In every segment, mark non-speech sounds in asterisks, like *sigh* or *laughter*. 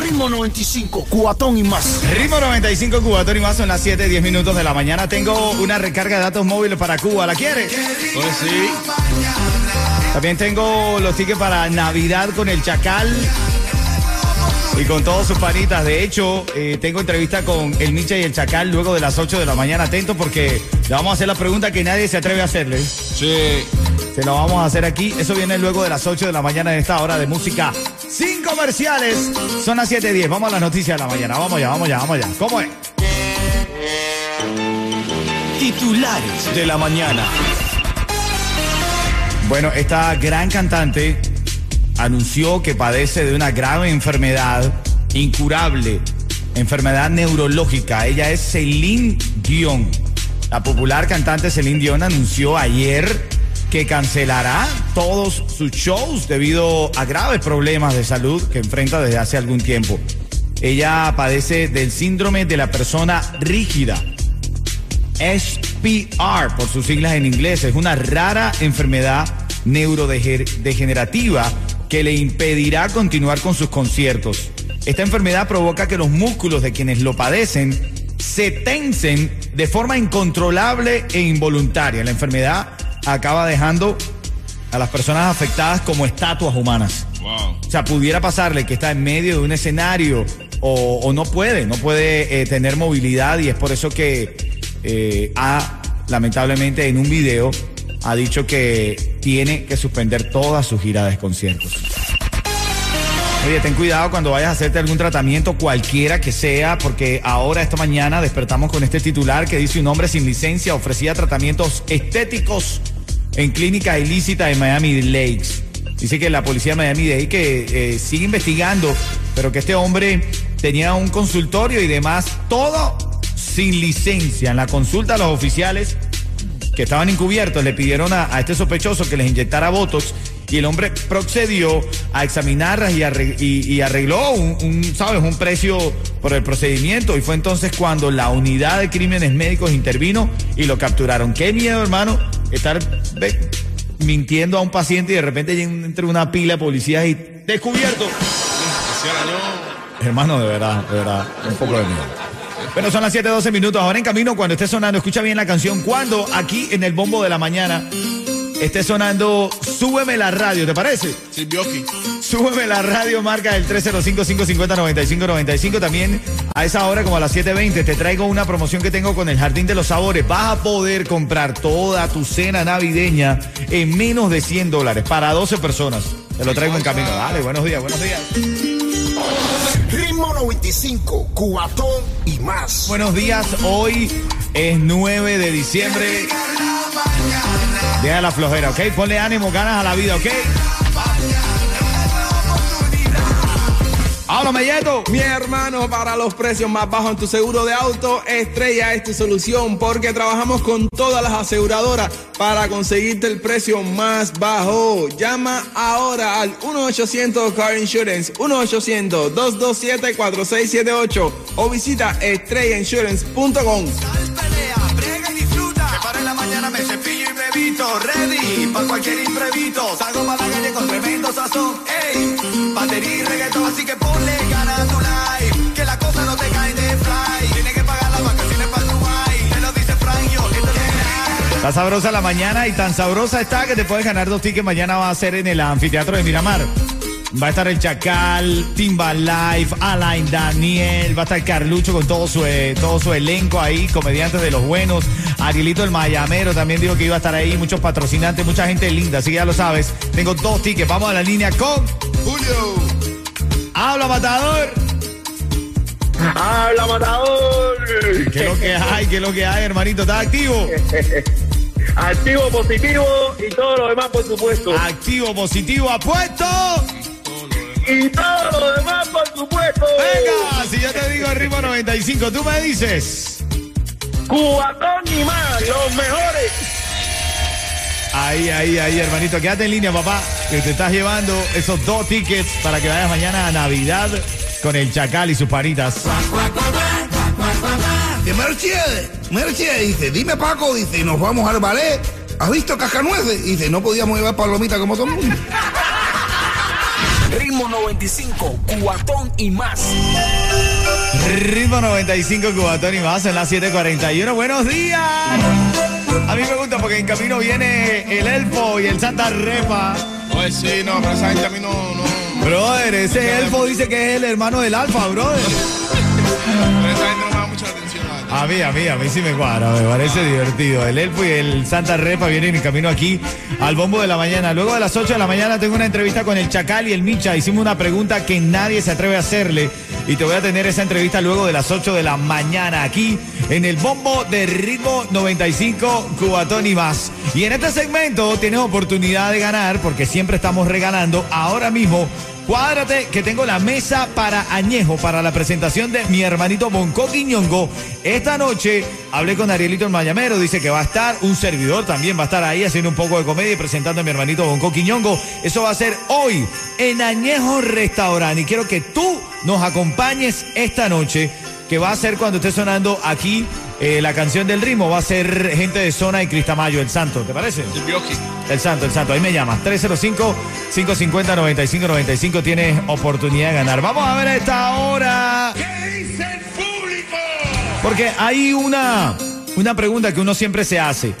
Ritmo 95, cuatón y más. Ritmo 95, Cubatón y más son las 7, 10 minutos de la mañana. Tengo una recarga de datos móviles para Cuba. ¿La quieres? Pues sí. También tengo los tickets para Navidad con el Chacal y con todos sus panitas. De hecho, eh, tengo entrevista con el Micha y el Chacal luego de las 8 de la mañana. Atento porque le vamos a hacer la pregunta que nadie se atreve a hacerle. Sí. Se lo vamos a hacer aquí. Eso viene luego de las 8 de la mañana en esta hora de música sin comerciales. Son las 7.10. Vamos a las noticias de la mañana. Vamos ya, vamos ya, vamos ya. ¿Cómo es? Titulares de la mañana. Bueno, esta gran cantante anunció que padece de una grave enfermedad incurable, enfermedad neurológica. Ella es Celine Dion. La popular cantante Celine Dion anunció ayer que cancelará todos sus shows debido a graves problemas de salud que enfrenta desde hace algún tiempo. Ella padece del síndrome de la persona rígida. SPR, por sus siglas en inglés, es una rara enfermedad neurodegenerativa que le impedirá continuar con sus conciertos. Esta enfermedad provoca que los músculos de quienes lo padecen se tensen de forma incontrolable e involuntaria. La enfermedad acaba dejando a las personas afectadas como estatuas humanas. Wow. O sea, pudiera pasarle que está en medio de un escenario o, o no puede, no puede eh, tener movilidad y es por eso que eh, ha, lamentablemente, en un video ha dicho que tiene que suspender toda su gira de conciertos. Oye, ten cuidado cuando vayas a hacerte algún tratamiento, cualquiera que sea, porque ahora esta mañana despertamos con este titular que dice un hombre sin licencia ofrecía tratamientos estéticos en clínica ilícita en Miami Lakes. Dice que la policía de Miami Dade que eh, sigue investigando, pero que este hombre tenía un consultorio y demás, todo sin licencia. En la consulta los oficiales que estaban encubiertos le pidieron a, este sospechoso que les inyectara Botox y el hombre procedió a examinarlas y, arreg- y- y arregló un, un, ¿sabes? un precio por el procedimiento y fue entonces cuando la unidad de crímenes médicos intervino y lo capturaron. Qué miedo, hermano, estar ve, mintiendo a un paciente y de repente entre una pila de policías y descubierto. Hermano, de verdad, de verdad, un poco de miedo. Bueno, son las 7:12 minutos. Ahora en camino, cuando esté sonando, escucha bien la canción. Cuando aquí en el bombo de la mañana esté sonando, súbeme la radio, ¿te parece? Silvioki. Súbeme la radio, marca el 305-550-9595. También a esa hora, como a las 7:20, te traigo una promoción que tengo con el Jardín de los Sabores. Vas a poder comprar toda tu cena navideña en menos de 100 dólares para 12 personas. Te lo traigo en camino. Dale, buenos días, buenos días. Ritmo 95, cuatón y más. Buenos días, hoy es 9 de diciembre. Deja la flojera, ¿ok? Ponle ánimo, ganas a la vida, ¿ok? ¡Háblame, Yeto! Mi hermano, para los precios más bajos en tu seguro de auto, Estrella es tu solución porque trabajamos con todas las aseguradoras para conseguirte el precio más bajo. Llama ahora al 1-800 Car Insurance, 1-800-227-4678 o visita estrellainsurance.com. pelea, brega y disfruta. Me paro en la mañana, me cepillo y me visto. Ready para cualquier imprevisto. Salgo para la calle con tremendo Está sabrosa la mañana y tan sabrosa está que te puedes ganar dos tickets. Mañana va a ser en el anfiteatro de Miramar. Va a estar el Chacal, Timba Life, Alain Daniel, va a estar Carlucho con todo su, eh, todo su elenco ahí, comediantes de los buenos. Arielito el Mayamero también dijo que iba a estar ahí, muchos patrocinantes, mucha gente linda, así que ya lo sabes. Tengo dos tickets, vamos a la línea con Julio. Habla Matador. ¡Habla, matador! ¿Qué es lo que hay? ¿Qué es lo que hay, hermanito? ¿Estás activo? *laughs* Activo, positivo y todo lo demás, por supuesto. Activo, positivo, apuesto. Y todo lo demás, por supuesto. Venga, si yo te digo el ritmo 95, tú me dices. Cubatón y más, los mejores. Ahí, ahí, ahí, hermanito. Quédate en línea, papá. Que te estás llevando esos dos tickets para que vayas mañana a Navidad con el Chacal y sus paritas. De Mercedes, Mercedes dice, dime Paco, dice, nos vamos al ballet. ¿Has visto Cascanueces? Dice, no podíamos llevar palomita como todo el mundo. Ritmo 95, cuatón y más. Ritmo 95, Cubatón y más en las 7:41. Buenos días. A mí me gusta porque en camino viene el Elfo y el Santa Repa. Oye, sí, no, pero esa gente a mí no. no Brother, ese Elfo dice que es el hermano del Alfa, brother. *laughs* A mí, a mí, a mí sí me cuadra, me parece divertido. El Elfo y el Santa Repa vienen en camino aquí al bombo de la mañana. Luego de las 8 de la mañana tengo una entrevista con el Chacal y el Micha. Hicimos una pregunta que nadie se atreve a hacerle. Y te voy a tener esa entrevista luego de las 8 de la mañana aquí en el bombo de ritmo 95 Cubatón y más. Y en este segmento tienes oportunidad de ganar porque siempre estamos regalando ahora mismo Cuádrate que tengo la mesa para añejo para la presentación de mi hermanito Bonco Quiñongo. Esta noche hablé con Arielito el Mayamero, dice que va a estar, un servidor también va a estar ahí haciendo un poco de comedia y presentando a mi hermanito Bonco Quiñongo. Eso va a ser hoy en Añejo Restaurante y quiero que tú nos acompañes esta noche que va a ser cuando esté sonando aquí eh, la canción del ritmo. Va a ser gente de zona y Cristamayo, el santo, ¿te parece? El Bioki. El santo, el santo. Ahí me llamas. 305-550-9595. Tienes oportunidad de ganar. Vamos a ver a esta hora. ¿Qué dice el público? Porque hay una, una pregunta que uno siempre se hace.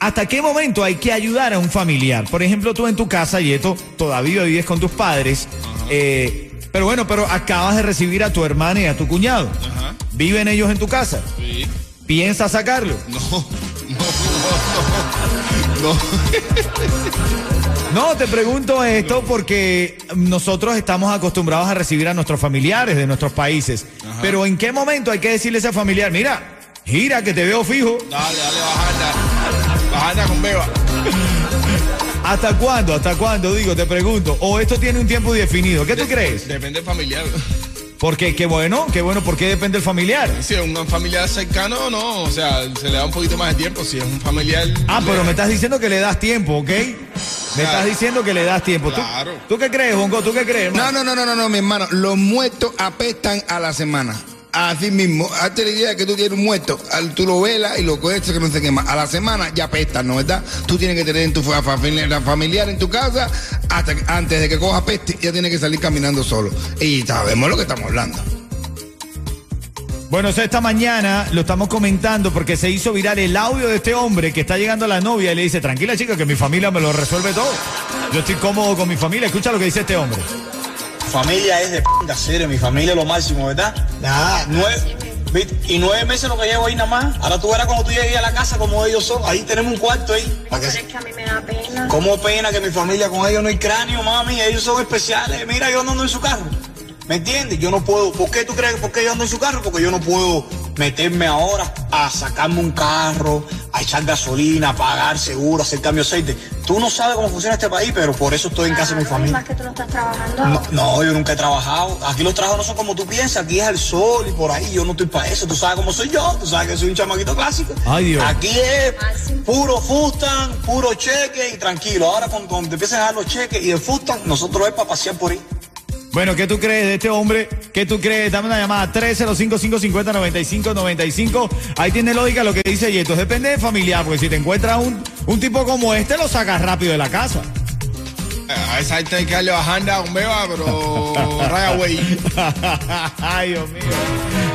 ¿Hasta qué momento hay que ayudar a un familiar? Por ejemplo, tú en tu casa, Yeto, todavía vives con tus padres. eh, pero bueno, pero acabas de recibir a tu hermana y a tu cuñado. Ajá. ¿Viven ellos en tu casa? Sí. ¿Piensas sacarlo? No, no, no, no. no. No, te pregunto esto porque nosotros estamos acostumbrados a recibir a nuestros familiares de nuestros países. Pero ¿en qué momento hay que decirle a ese familiar, mira, gira que te veo fijo? Dale, dale, bajanda. Bajanda con beba. ¿Hasta cuándo? ¿Hasta cuándo? Digo, te pregunto. ¿O esto tiene un tiempo definido? ¿Qué tú crees? Depende del familiar. Porque qué bueno, qué bueno, ¿por qué depende el familiar? Si es un familiar cercano, no. O sea, se le da un poquito más de tiempo. Si es un familiar. Ah, pero le- me estás diciendo que le das tiempo, ¿ok? Me estás diciendo que le das tiempo. ¿Tú, Claro. ¿tú qué crees, Bongo? ¿Tú qué crees? No, hermano? no, no, no, no, no, mi hermano. Los muertos apestan a la semana. Así mismo, hazte la idea que tú tienes un muerto, tú lo velas y lo coges que no se quema. A la semana ya apestan, ¿no verdad? Tú tienes que tener en tu fa- familia, familiar en tu casa, hasta que- antes de que coja peste, ya tienes que salir caminando solo. Y sabemos lo que estamos hablando. Bueno, esta mañana lo estamos comentando porque se hizo viral el audio de este hombre que está llegando a la novia y le dice, tranquila chica, que mi familia me lo resuelve todo. Yo estoy cómodo con mi familia. Escucha lo que dice este hombre. Familia es de p*** serio, mi familia es lo máximo, ¿verdad? Nada, nueve, y nueve meses lo que llevo ahí nada más. Ahora tú verás cuando tú llegues a la casa como ellos son. Ahí tenemos un cuarto ahí. para que es que a mí me da pena. ¿Cómo pena que mi familia con ellos no hay cráneo, mami? Ellos son especiales. Mira, yo no ando en su carro. ¿Me entiendes? Yo no puedo. ¿Por qué tú crees por qué yo ando en su carro? Porque yo no puedo meterme ahora a sacarme un carro, a echar gasolina, a pagar seguro, hacer cambio de aceite. Tú no sabes cómo funciona este país, pero por eso estoy en casa de mi Ay, familia. Más que tú no estás trabajando. No, no, yo nunca he trabajado. Aquí los trabajos no son como tú piensas. Aquí es el sol y por ahí. Yo no estoy para eso. Tú sabes cómo soy yo. Tú sabes que soy un chamaquito clásico. Ay, Dios. Aquí es puro fustan, puro cheque y tranquilo. Ahora cuando, cuando te empiezan a dar los cheques y el fustan, nosotros es para pasear por ahí. Bueno, ¿qué tú crees de este hombre? ¿Qué tú crees? Dame una llamada 305-550-9595. Ahí tiene lógica lo que dice Yeto. Depende de familiar, porque si te encuentras un, un tipo como este, lo sacas rápido de la casa. A esa gente hay que darle bajanda con beba, pero *laughs* raya güey. Ay, Dios mío.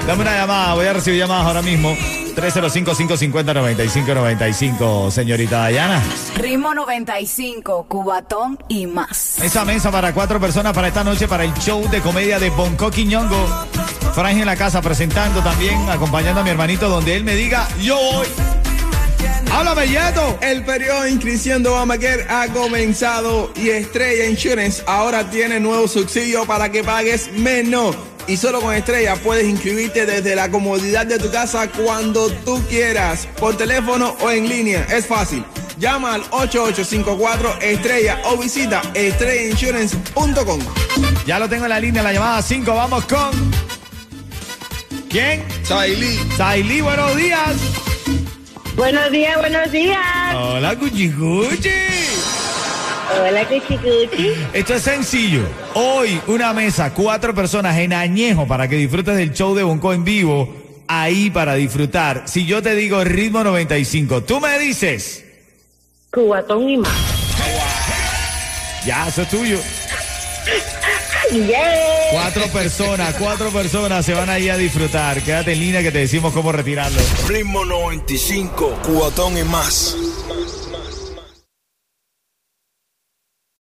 Dame una llamada, voy a recibir llamadas ahora mismo. 305-550-9595, señorita Dayana. Ritmo 95, Cubatón y más. Esa mesa para cuatro personas para esta noche para el show de comedia de Bonco Quiñongo. Frank en la casa presentando también, acompañando a mi hermanito donde él me diga, yo voy. ¡Háblame, Yeto! El periodo de inscripción de Obamacare ha comenzado y Estrella Insurance ahora tiene nuevo subsidio para que pagues menos. Y solo con Estrella puedes inscribirte desde la comodidad de tu casa cuando tú quieras, por teléfono o en línea. Es fácil. Llama al 8854 Estrella o visita estrellainsurance.com. Ya lo tengo en la línea, la llamada 5. Vamos con. ¿Quién? Sailí. Sailí, buenos días. Buenos días, buenos días. Hola, Cuchicuchi. Hola, Cuchicuchi. Esto es sencillo. Hoy, una mesa, cuatro personas en añejo para que disfrutes del show de Bonco en vivo. Ahí para disfrutar. Si yo te digo ritmo 95, tú me dices. Cubatón y más. Ya, eso es tuyo. Yeah. Cuatro personas, cuatro personas se van ahí a disfrutar. Quédate en línea que te decimos cómo retirarlo. Ritmo 95, cubatón y más.